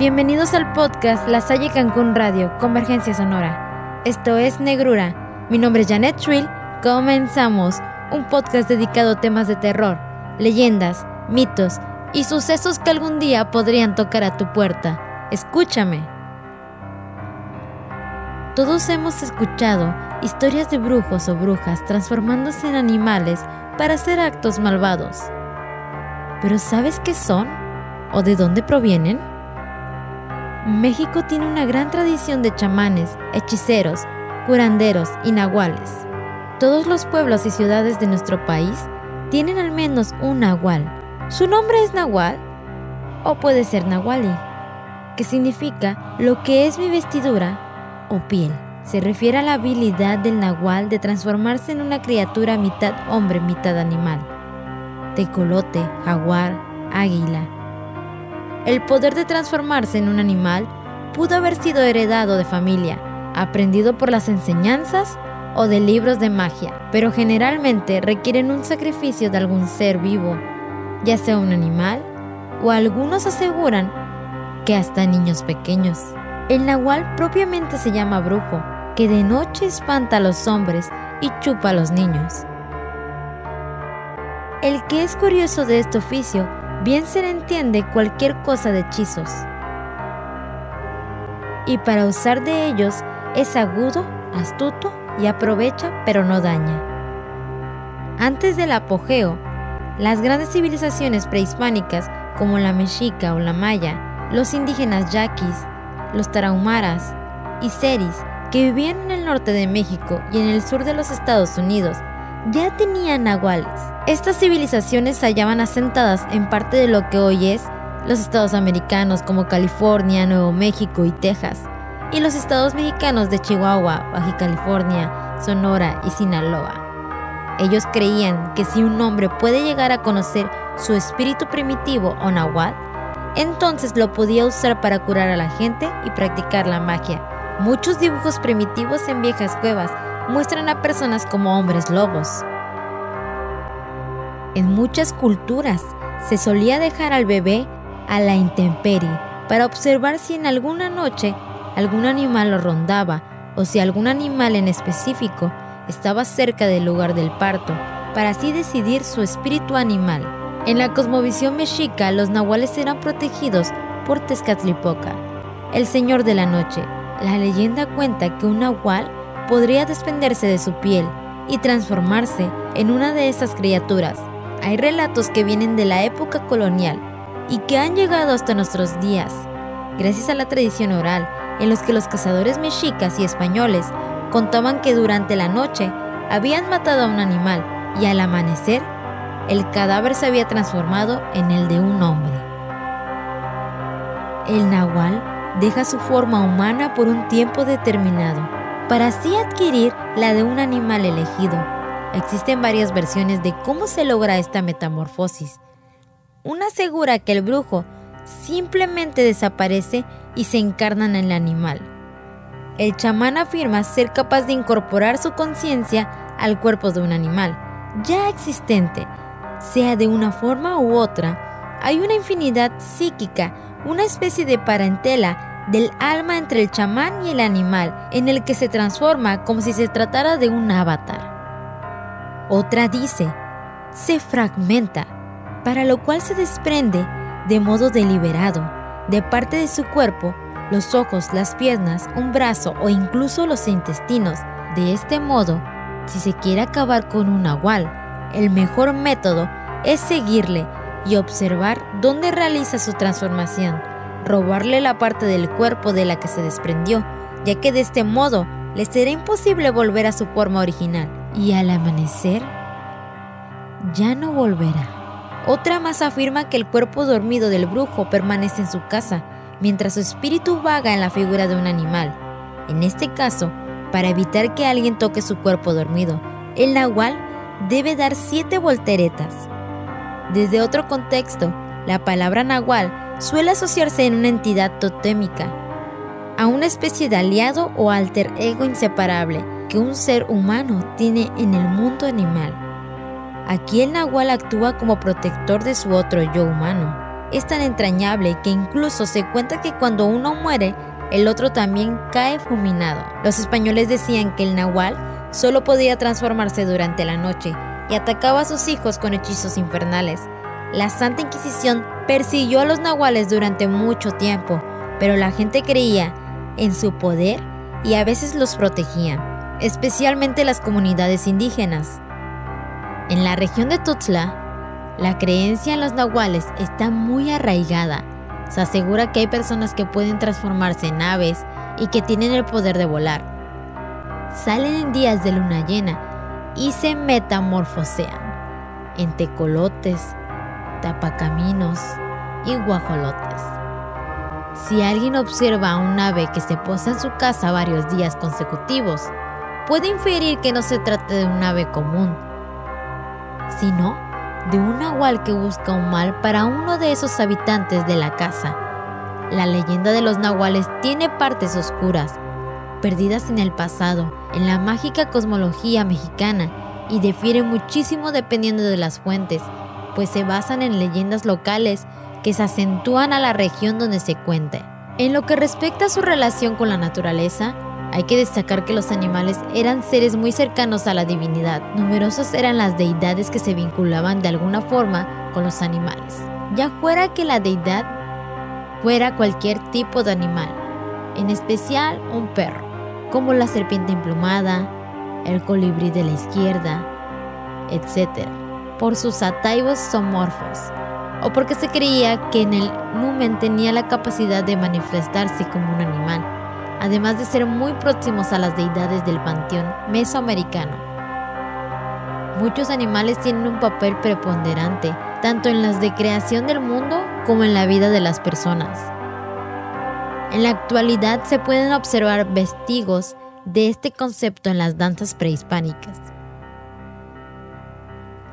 Bienvenidos al podcast La Salle Cancún Radio, Convergencia Sonora. Esto es Negrura. Mi nombre es Janet Trill. Comenzamos un podcast dedicado a temas de terror, leyendas, mitos y sucesos que algún día podrían tocar a tu puerta. Escúchame. Todos hemos escuchado historias de brujos o brujas transformándose en animales para hacer actos malvados. ¿Pero sabes qué son? ¿O de dónde provienen? México tiene una gran tradición de chamanes, hechiceros, curanderos y nahuales. Todos los pueblos y ciudades de nuestro país tienen al menos un nahual. Su nombre es nahual o puede ser nahuali, que significa lo que es mi vestidura o piel. Se refiere a la habilidad del nahual de transformarse en una criatura mitad hombre, mitad animal. Tecolote, jaguar, águila, el poder de transformarse en un animal pudo haber sido heredado de familia, aprendido por las enseñanzas o de libros de magia, pero generalmente requieren un sacrificio de algún ser vivo, ya sea un animal o algunos aseguran que hasta niños pequeños. El nahual propiamente se llama brujo, que de noche espanta a los hombres y chupa a los niños. El que es curioso de este oficio bien se le entiende cualquier cosa de hechizos. Y para usar de ellos es agudo, astuto y aprovecha pero no daña. Antes del apogeo, las grandes civilizaciones prehispánicas como la mexica o la maya, los indígenas yaquis, los tarahumaras y seris que vivían en el norte de México y en el sur de los Estados Unidos ya tenían nahuales. Estas civilizaciones se hallaban asentadas en parte de lo que hoy es los estados americanos como California, Nuevo México y Texas, y los estados mexicanos de Chihuahua, Baja California, Sonora y Sinaloa. Ellos creían que si un hombre puede llegar a conocer su espíritu primitivo o nahual, entonces lo podía usar para curar a la gente y practicar la magia. Muchos dibujos primitivos en viejas cuevas muestran a personas como hombres lobos. En muchas culturas se solía dejar al bebé a la intemperie para observar si en alguna noche algún animal lo rondaba o si algún animal en específico estaba cerca del lugar del parto, para así decidir su espíritu animal. En la cosmovisión mexica, los nahuales eran protegidos por Tezcatlipoca, el señor de la noche. La leyenda cuenta que un nahual podría desprenderse de su piel y transformarse en una de esas criaturas. Hay relatos que vienen de la época colonial y que han llegado hasta nuestros días, gracias a la tradición oral, en los que los cazadores mexicas y españoles contaban que durante la noche habían matado a un animal y al amanecer el cadáver se había transformado en el de un hombre. El nahual deja su forma humana por un tiempo determinado para así adquirir la de un animal elegido. Existen varias versiones de cómo se logra esta metamorfosis. Una asegura que el brujo simplemente desaparece y se encarna en el animal. El chamán afirma ser capaz de incorporar su conciencia al cuerpo de un animal ya existente, sea de una forma u otra. Hay una infinidad psíquica, una especie de parentela del alma entre el chamán y el animal, en el que se transforma como si se tratara de un avatar. Otra dice, se fragmenta, para lo cual se desprende de modo deliberado de parte de su cuerpo, los ojos, las piernas, un brazo o incluso los intestinos. De este modo, si se quiere acabar con un nahual, el mejor método es seguirle y observar dónde realiza su transformación robarle la parte del cuerpo de la que se desprendió, ya que de este modo le será imposible volver a su forma original. Y al amanecer, ya no volverá. Otra más afirma que el cuerpo dormido del brujo permanece en su casa, mientras su espíritu vaga en la figura de un animal. En este caso, para evitar que alguien toque su cuerpo dormido, el nahual debe dar siete volteretas. Desde otro contexto, la palabra nahual suele asociarse en una entidad totémica, a una especie de aliado o alter ego inseparable que un ser humano tiene en el mundo animal. Aquí el nahual actúa como protector de su otro yo humano. es tan entrañable que incluso se cuenta que cuando uno muere, el otro también cae fulminado. Los españoles decían que el nahual solo podía transformarse durante la noche y atacaba a sus hijos con hechizos infernales. La Santa Inquisición persiguió a los nahuales durante mucho tiempo, pero la gente creía en su poder y a veces los protegían, especialmente las comunidades indígenas. En la región de Tuxtla, la creencia en los nahuales está muy arraigada. Se asegura que hay personas que pueden transformarse en aves y que tienen el poder de volar. Salen en días de luna llena y se metamorfosean en tecolotes, tapacaminos y guajolotes. Si alguien observa a un ave que se posa en su casa varios días consecutivos, puede inferir que no se trata de un ave común, sino de un nahual que busca un mal para uno de esos habitantes de la casa. La leyenda de los nahuales tiene partes oscuras, perdidas en el pasado, en la mágica cosmología mexicana, y difiere muchísimo dependiendo de las fuentes, pues se basan en leyendas locales que se acentúan a la región donde se cuente. En lo que respecta a su relación con la naturaleza, hay que destacar que los animales eran seres muy cercanos a la divinidad. Numerosas eran las deidades que se vinculaban de alguna forma con los animales. Ya fuera que la deidad fuera cualquier tipo de animal, en especial un perro, como la serpiente emplumada, el colibrí de la izquierda, etc., por sus ataivos somorfos, o porque se creía que en el numen tenía la capacidad de manifestarse como un animal, además de ser muy próximos a las deidades del panteón mesoamericano. Muchos animales tienen un papel preponderante, tanto en las de creación del mundo como en la vida de las personas. En la actualidad se pueden observar vestigos de este concepto en las danzas prehispánicas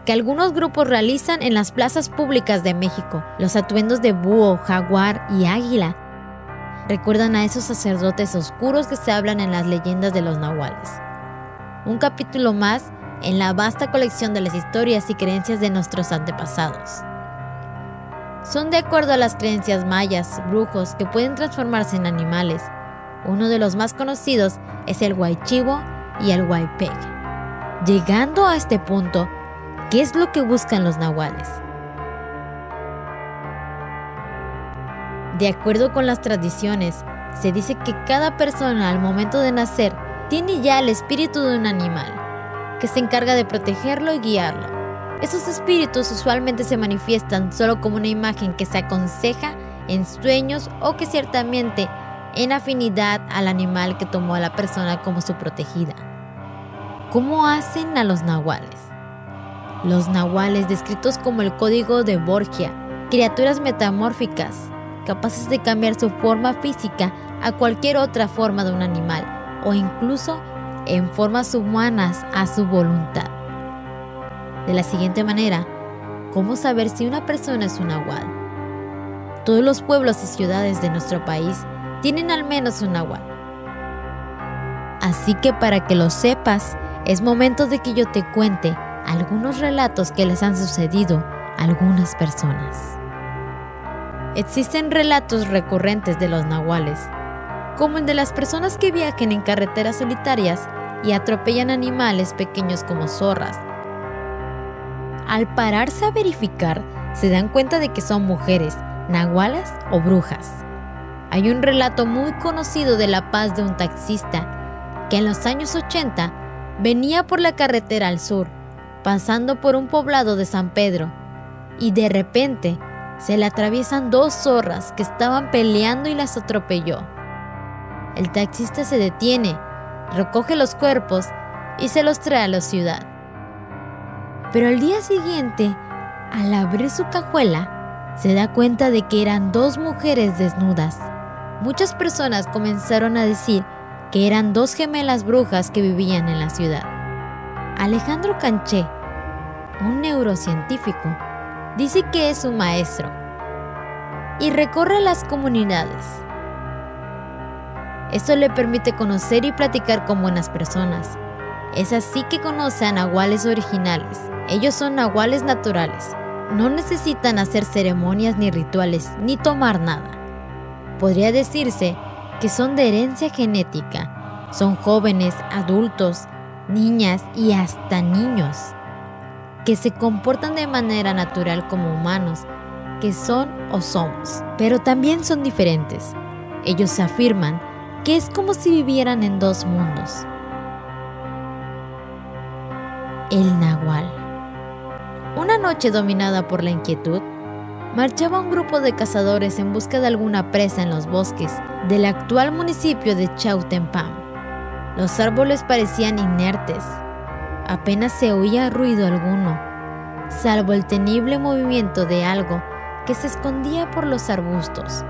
que algunos grupos realizan en las plazas públicas de México. Los atuendos de búho, jaguar y águila recuerdan a esos sacerdotes oscuros que se hablan en las leyendas de los nahuales. Un capítulo más en la vasta colección de las historias y creencias de nuestros antepasados. Son de acuerdo a las creencias mayas, brujos que pueden transformarse en animales. Uno de los más conocidos es el huaychivo y el huaypeg. Llegando a este punto, ¿Qué es lo que buscan los nahuales? De acuerdo con las tradiciones, se dice que cada persona al momento de nacer tiene ya el espíritu de un animal, que se encarga de protegerlo y guiarlo. Esos espíritus usualmente se manifiestan solo como una imagen que se aconseja en sueños o que ciertamente en afinidad al animal que tomó a la persona como su protegida. ¿Cómo hacen a los nahuales? Los nahuales, descritos como el código de Borgia, criaturas metamórficas, capaces de cambiar su forma física a cualquier otra forma de un animal o incluso en formas humanas a su voluntad. De la siguiente manera, ¿cómo saber si una persona es un nahual? Todos los pueblos y ciudades de nuestro país tienen al menos un nahual. Así que para que lo sepas, es momento de que yo te cuente algunos relatos que les han sucedido a algunas personas. Existen relatos recurrentes de los nahuales, como el de las personas que viajan en carreteras solitarias y atropellan animales pequeños como zorras. Al pararse a verificar, se dan cuenta de que son mujeres, nahualas o brujas. Hay un relato muy conocido de la paz de un taxista que en los años 80 venía por la carretera al sur pasando por un poblado de San Pedro, y de repente se le atraviesan dos zorras que estaban peleando y las atropelló. El taxista se detiene, recoge los cuerpos y se los trae a la ciudad. Pero al día siguiente, al abrir su cajuela, se da cuenta de que eran dos mujeres desnudas. Muchas personas comenzaron a decir que eran dos gemelas brujas que vivían en la ciudad. Alejandro Canché un neurocientífico, dice que es un maestro y recorre las comunidades. Esto le permite conocer y platicar con buenas personas. Es así que conoce a nahuales originales. Ellos son nahuales naturales, no necesitan hacer ceremonias ni rituales ni tomar nada. Podría decirse que son de herencia genética. Son jóvenes, adultos, niñas y hasta niños que se comportan de manera natural como humanos, que son o somos, pero también son diferentes. Ellos afirman que es como si vivieran en dos mundos. El Nahual. Una noche dominada por la inquietud, marchaba un grupo de cazadores en busca de alguna presa en los bosques del actual municipio de Chautempam. Los árboles parecían inertes, apenas se oía ruido alguno, salvo el temible movimiento de algo que se escondía por los arbustos.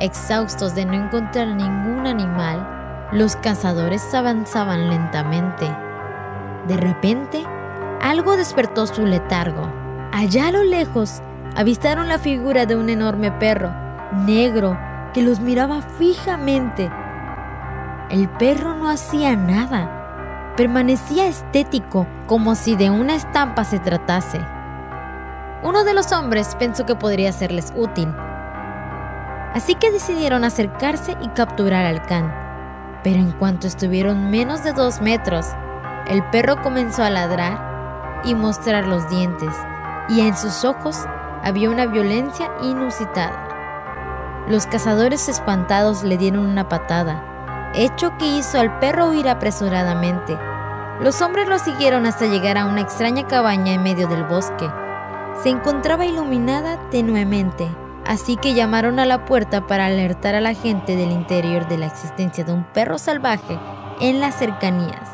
Exhaustos de no encontrar ningún animal, los cazadores avanzaban lentamente. De repente, algo despertó su letargo. Allá a lo lejos, avistaron la figura de un enorme perro, negro, que los miraba fijamente. El perro no hacía nada, permanecía estético, como si de una estampa se tratase. Uno de los hombres pensó que podría serles útil, así que decidieron acercarse y capturar al can. Pero en cuanto estuvieron menos de dos metros, el perro comenzó a ladrar y mostrar los dientes, y en sus ojos había una violencia inusitada. Los cazadores espantados le dieron una patada, hecho que hizo al perro huir apresuradamente. Los hombres lo siguieron hasta llegar a una extraña cabaña en medio del bosque. Se encontraba iluminada tenuemente, así que llamaron a la puerta para alertar a la gente del interior de la existencia de un perro salvaje en las cercanías.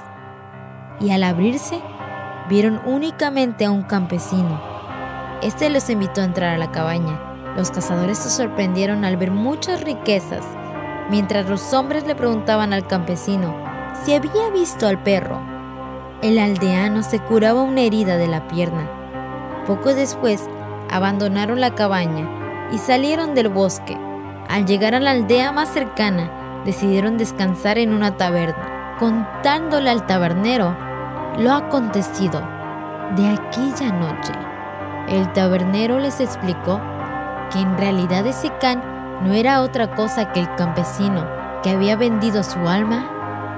Y al abrirse, vieron únicamente a un campesino. Este los invitó a entrar a la cabaña. Los cazadores se sorprendieron al ver muchas riquezas, mientras los hombres le preguntaban al campesino si había visto al perro. El aldeano se curaba una herida de la pierna. Poco después, abandonaron la cabaña y salieron del bosque. Al llegar a la aldea más cercana, decidieron descansar en una taberna, contándole al tabernero lo acontecido de aquella noche. El tabernero les explicó que en realidad ese can no era otra cosa que el campesino que había vendido su alma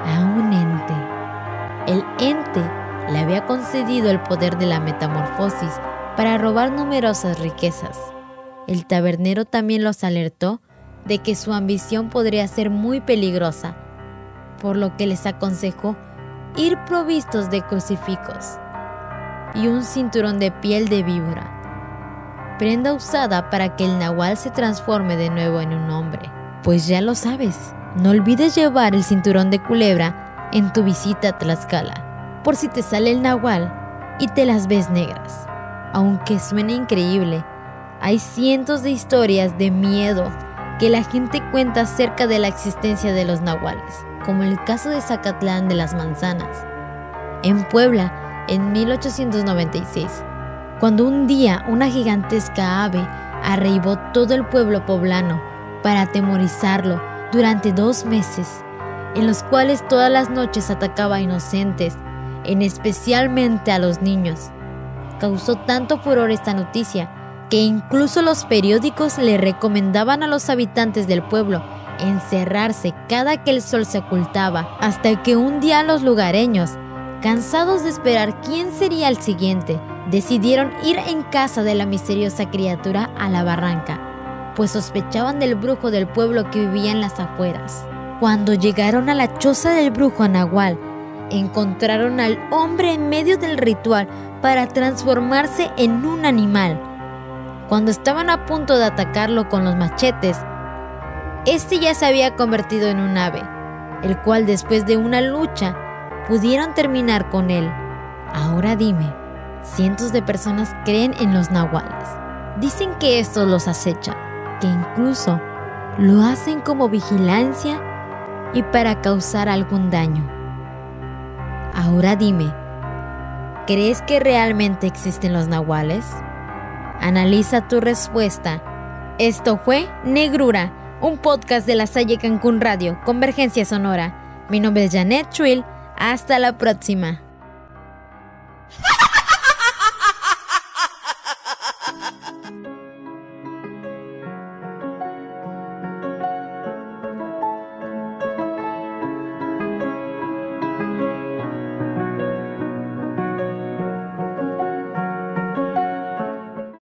a un ente. El ente le había concedido el poder de la metamorfosis para robar numerosas riquezas. El tabernero también los alertó de que su ambición podría ser muy peligrosa, por lo que les aconsejó ir provistos de crucifijos y un cinturón de piel de víbora, prenda usada para que el nahual se transforme de nuevo en un hombre. Pues ya lo sabes, no olvides llevar el cinturón de culebra en tu visita a Tlaxcala, por si te sale el nahual y te las ves negras. Aunque suene increíble, hay cientos de historias de miedo que la gente cuenta acerca de la existencia de los nahuales, como el caso de Zacatlán de las Manzanas, en Puebla, en 1896, cuando un día una gigantesca ave arreibó todo el pueblo poblano para atemorizarlo durante dos meses, en los cuales todas las noches atacaba a inocentes, en especialmente a los niños. Causó tanto furor esta noticia que incluso los periódicos le recomendaban a los habitantes del pueblo encerrarse cada que el sol se ocultaba, hasta que un día los lugareños, cansados de esperar quién sería el siguiente, decidieron ir en casa de la misteriosa criatura a la barranca, pues sospechaban del brujo del pueblo que vivía en las afueras. Cuando llegaron a la choza del brujo Anahual, encontraron al hombre en medio del ritual para transformarse en un animal cuando estaban a punto de atacarlo con los machetes, este ya se había convertido en un ave, el cual después de una lucha pudieron terminar con él. Ahora dime, cientos de personas creen en los nahuales. Dicen que estos los acechan, que incluso lo hacen como vigilancia y para causar algún daño. Ahora dime, ¿crees que realmente existen los nahuales? Analiza tu respuesta. Esto fue Negrura, un podcast de la Salle Cancún Radio, Convergencia Sonora. Mi nombre es Janet Trill. Hasta la próxima.